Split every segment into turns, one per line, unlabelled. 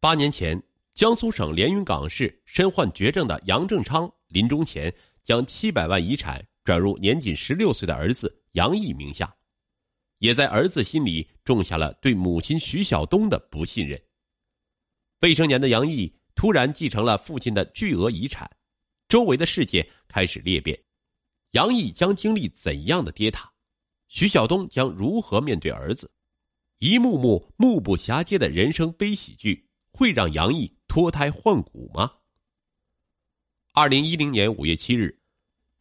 八年前，江苏省连云港市身患绝症的杨正昌临终前将七百万遗产转入年仅十六岁的儿子杨毅名下，也在儿子心里种下了对母亲徐晓东的不信任。未成年的杨毅突然继承了父亲的巨额遗产，周围的世界开始裂变，杨毅将经历怎样的跌宕？徐晓东将如何面对儿子？一幕幕目不暇接的人生悲喜剧。会让杨毅脱胎换骨吗？二零一零年五月七日，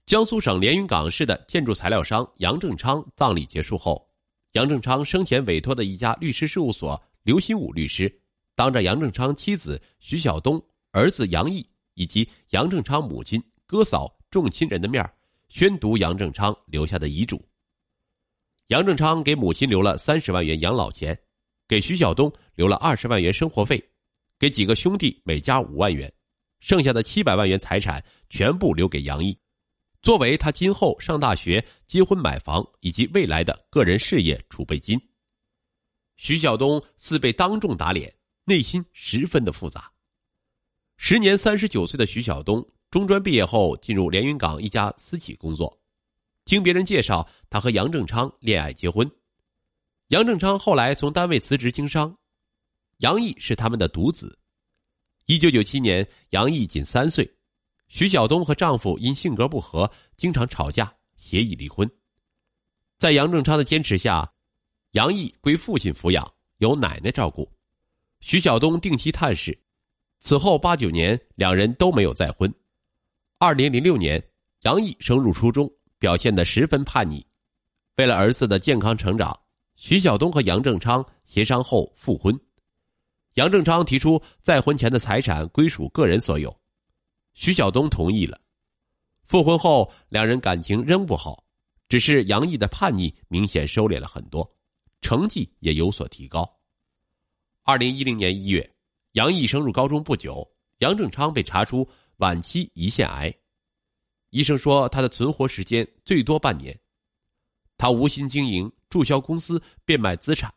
江苏省连云港市的建筑材料商杨正昌葬礼结束后，杨正昌生前委托的一家律师事务所刘新武律师，当着杨正昌妻子徐晓东、儿子杨毅以及杨正昌母亲、哥嫂众亲人的面宣读杨正昌留下的遗嘱。杨正昌给母亲留了三十万元养老钱，给徐晓东留了二十万元生活费。给几个兄弟每家五万元，剩下的七百万元财产全部留给杨毅，作为他今后上大学、结婚、买房以及未来的个人事业储备金。徐晓东似被当众打脸，内心十分的复杂。时年三十九岁的徐晓东，中专毕业后进入连云港一家私企工作，经别人介绍，他和杨正昌恋爱结婚。杨正昌后来从单位辞职经商。杨毅是他们的独子。一九九七年，杨毅仅三岁，徐晓东和丈夫因性格不合，经常吵架，协议离婚。在杨正昌的坚持下，杨毅归父亲抚养，由奶奶照顾。徐晓东定期探视。此后八九年，两人都没有再婚。二零零六年，杨毅升入初中，表现得十分叛逆。为了儿子的健康成长，徐晓东和杨正昌协商后复婚。杨正昌提出再婚前的财产归属个人所有，徐晓东同意了。复婚后，两人感情仍不好，只是杨毅的叛逆明显收敛了很多，成绩也有所提高。二零一零年一月，杨毅升入高中不久，杨正昌被查出晚期胰腺癌，医生说他的存活时间最多半年。他无心经营，注销公司，变卖资产。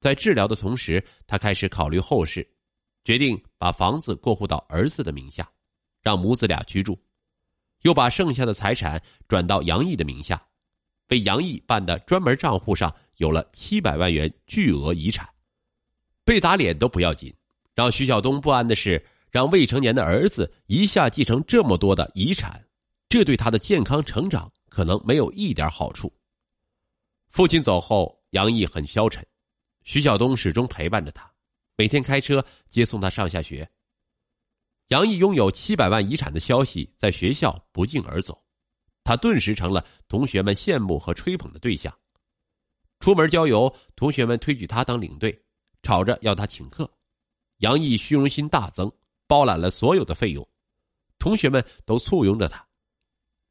在治疗的同时，他开始考虑后事，决定把房子过户到儿子的名下，让母子俩居住，又把剩下的财产转到杨毅的名下，为杨毅办的专门账户上有了七百万元巨额遗产。被打脸都不要紧，让徐晓东不安的是，让未成年的儿子一下继承这么多的遗产，这对他的健康成长可能没有一点好处。父亲走后，杨毅很消沉。徐晓东始终陪伴着他，每天开车接送他上下学。杨毅拥有七百万遗产的消息在学校不胫而走，他顿时成了同学们羡慕和吹捧的对象。出门郊游，同学们推举他当领队，吵着要他请客。杨毅虚荣心大增，包揽了所有的费用，同学们都簇拥着他。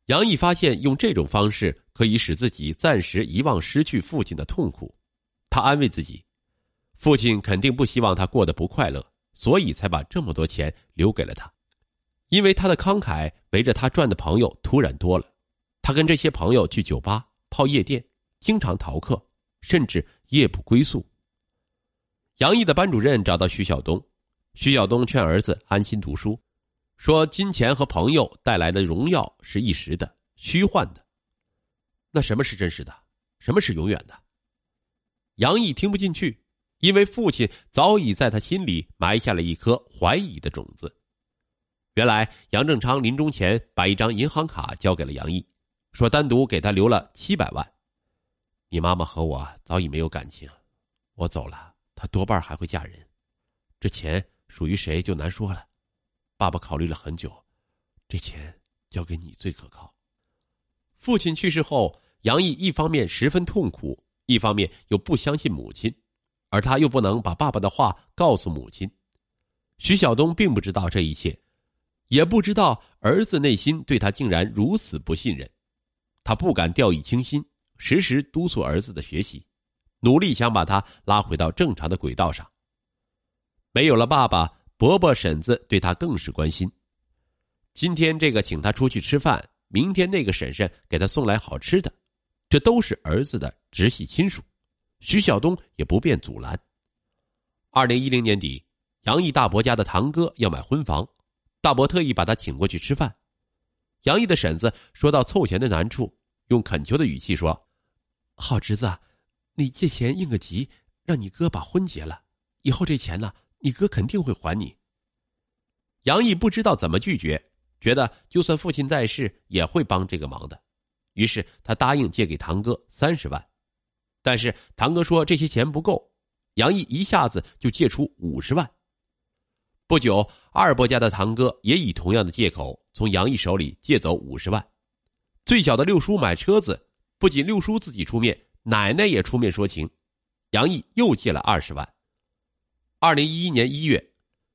杨毅发现用这种方式可以使自己暂时遗忘失去父亲的痛苦。他安慰自己，父亲肯定不希望他过得不快乐，所以才把这么多钱留给了他。因为他的慷慨，围着他转的朋友突然多了。他跟这些朋友去酒吧、泡夜店，经常逃课，甚至夜不归宿。杨毅的班主任找到徐晓东，徐晓东劝儿子安心读书，说金钱和朋友带来的荣耀是一时的、虚幻的。那什么是真实的？什么是永远的？杨毅听不进去，因为父亲早已在他心里埋下了一颗怀疑的种子。原来杨正昌临终前把一张银行卡交给了杨毅，说单独给他留了七百万。你妈妈和我早已没有感情，我走了，她多半还会嫁人，这钱属于谁就难说了。爸爸考虑了很久，这钱交给你最可靠。父亲去世后，杨毅一方面十分痛苦。一方面又不相信母亲，而他又不能把爸爸的话告诉母亲。徐晓东并不知道这一切，也不知道儿子内心对他竟然如此不信任。他不敢掉以轻心，时时督促儿子的学习，努力想把他拉回到正常的轨道上。没有了爸爸，伯伯婶子对他更是关心。今天这个请他出去吃饭，明天那个婶婶给他送来好吃的。这都是儿子的直系亲属，徐晓东也不便阻拦。二零一零年底，杨毅大伯家的堂哥要买婚房，大伯特意把他请过去吃饭。杨毅的婶子说到凑钱的难处，用恳求的语气说：“好侄子，你借钱应个急，让你哥把婚结了，以后这钱呢，你哥肯定会还你。”杨毅不知道怎么拒绝，觉得就算父亲在世也会帮这个忙的，于是他答应借给堂哥三十万。但是堂哥说这些钱不够，杨毅一下子就借出五十万。不久，二伯家的堂哥也以同样的借口从杨毅手里借走五十万。最小的六叔买车子，不仅六叔自己出面，奶奶也出面说情，杨毅又借了二十万。二零一一年一月，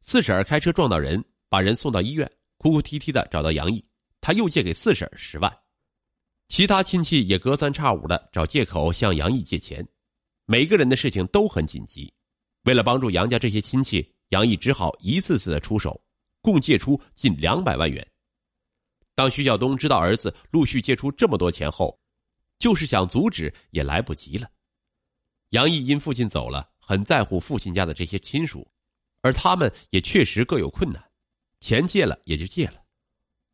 四婶儿开车撞到人，把人送到医院，哭哭啼啼的找到杨毅，他又借给四婶儿十万。其他亲戚也隔三差五的找借口向杨毅借钱，每个人的事情都很紧急。为了帮助杨家这些亲戚，杨毅只好一次次的出手，共借出近两百万元。当徐晓东知道儿子陆续借出这么多钱后，就是想阻止也来不及了。杨毅因父亲走了，很在乎父亲家的这些亲属，而他们也确实各有困难，钱借了也就借了。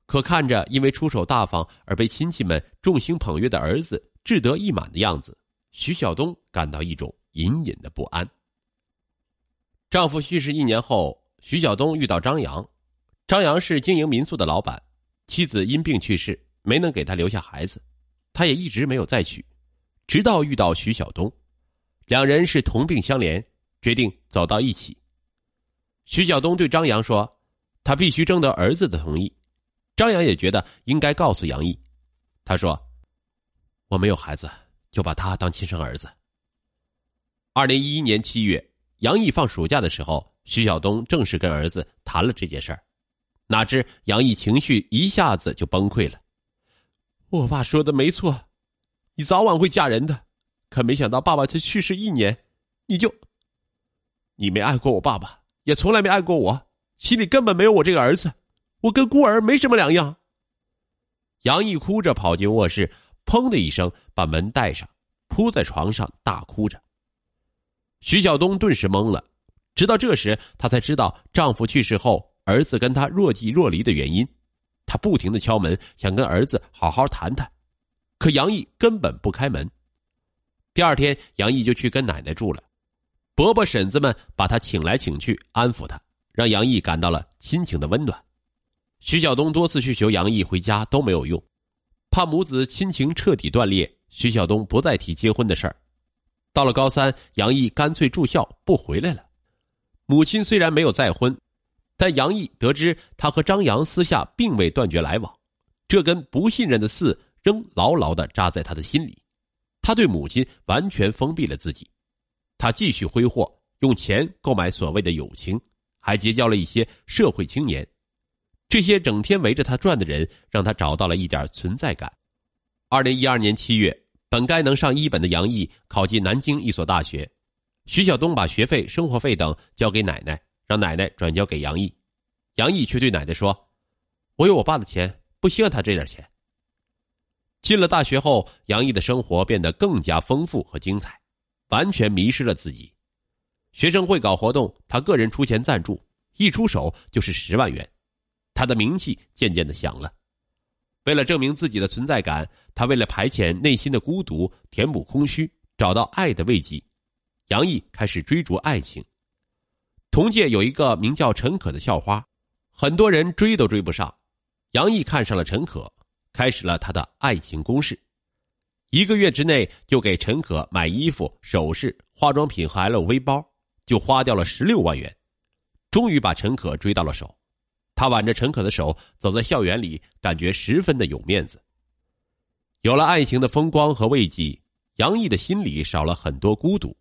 可看着因为出手大方而被亲戚们众星捧月的儿子志得意满的样子，徐晓东感到一种隐隐的不安。丈夫去世一年后，徐晓东遇到张扬，张扬是经营民宿的老板，妻子因病去世，没能给他留下孩子，他也一直没有再娶，直到遇到徐晓东，两人是同病相怜，决定走到一起。徐晓东对张扬说：“他必须征得儿子的同意。”张扬也觉得应该告诉杨毅，他说：“我没有孩子，就把他当亲生儿子。”二零一一年七月，杨毅放暑假的时候，徐晓东正式跟儿子谈了这件事儿，哪知杨毅情绪一下子就崩溃了。我爸说的没错，你早晚会嫁人的，可没想到爸爸才去世一年，你就，你没爱过我爸爸，也从来没爱过我，心里根本没有我这个儿子。我跟孤儿没什么两样。杨毅哭着跑进卧室，砰的一声把门带上，扑在床上大哭着。徐晓东顿时懵了，直到这时她才知道丈夫去世后儿子跟她若即若离的原因。她不停的敲门，想跟儿子好好谈谈，可杨毅根本不开门。第二天，杨毅就去跟奶奶住了，伯伯婶子们把他请来请去，安抚他，让杨毅感到了亲情的温暖。徐晓东多次去求杨毅回家都没有用，怕母子亲情彻底断裂，徐晓东不再提结婚的事儿。到了高三，杨毅干脆住校不回来了。母亲虽然没有再婚，但杨毅得知他和张扬私下并未断绝来往，这根不信任的刺仍牢牢的扎在他的心里。他对母亲完全封闭了自己，他继续挥霍，用钱购买所谓的友情，还结交了一些社会青年。这些整天围着他转的人，让他找到了一点存在感。二零一二年七月，本该能上一本的杨毅考进南京一所大学，徐晓东把学费、生活费等交给奶奶，让奶奶转交给杨毅。杨毅却对奶奶说：“我有我爸的钱，不需要他这点钱。”进了大学后，杨毅的生活变得更加丰富和精彩，完全迷失了自己。学生会搞活动，他个人出钱赞助，一出手就是十万元。他的名气渐渐的响了，为了证明自己的存在感，他为了排遣内心的孤独、填补空虚、找到爱的慰藉，杨毅开始追逐爱情。同届有一个名叫陈可的校花，很多人追都追不上，杨毅看上了陈可，开始了他的爱情攻势。一个月之内就给陈可买衣服、首饰、化妆品和 LV 包，就花掉了十六万元，终于把陈可追到了手。他挽着陈可的手走在校园里，感觉十分的有面子。有了爱情的风光和慰藉，杨毅的心里少了很多孤独。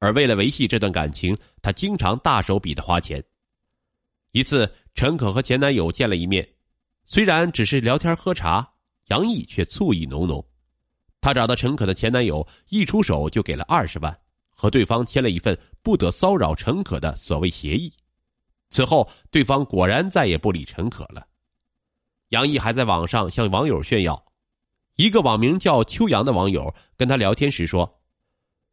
而为了维系这段感情，他经常大手笔的花钱。一次，陈可和前男友见了一面，虽然只是聊天喝茶，杨毅却醋意浓浓。他找到陈可的前男友，一出手就给了二十万，和对方签了一份不得骚扰陈可的所谓协议。此后，对方果然再也不理陈可了。杨毅还在网上向网友炫耀，一个网名叫秋阳的网友跟他聊天时说：“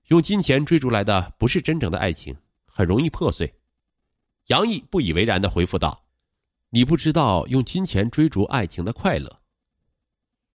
用金钱追逐来的不是真正的爱情，很容易破碎。”杨毅不以为然的回复道：“你不知道用金钱追逐爱情的快乐。”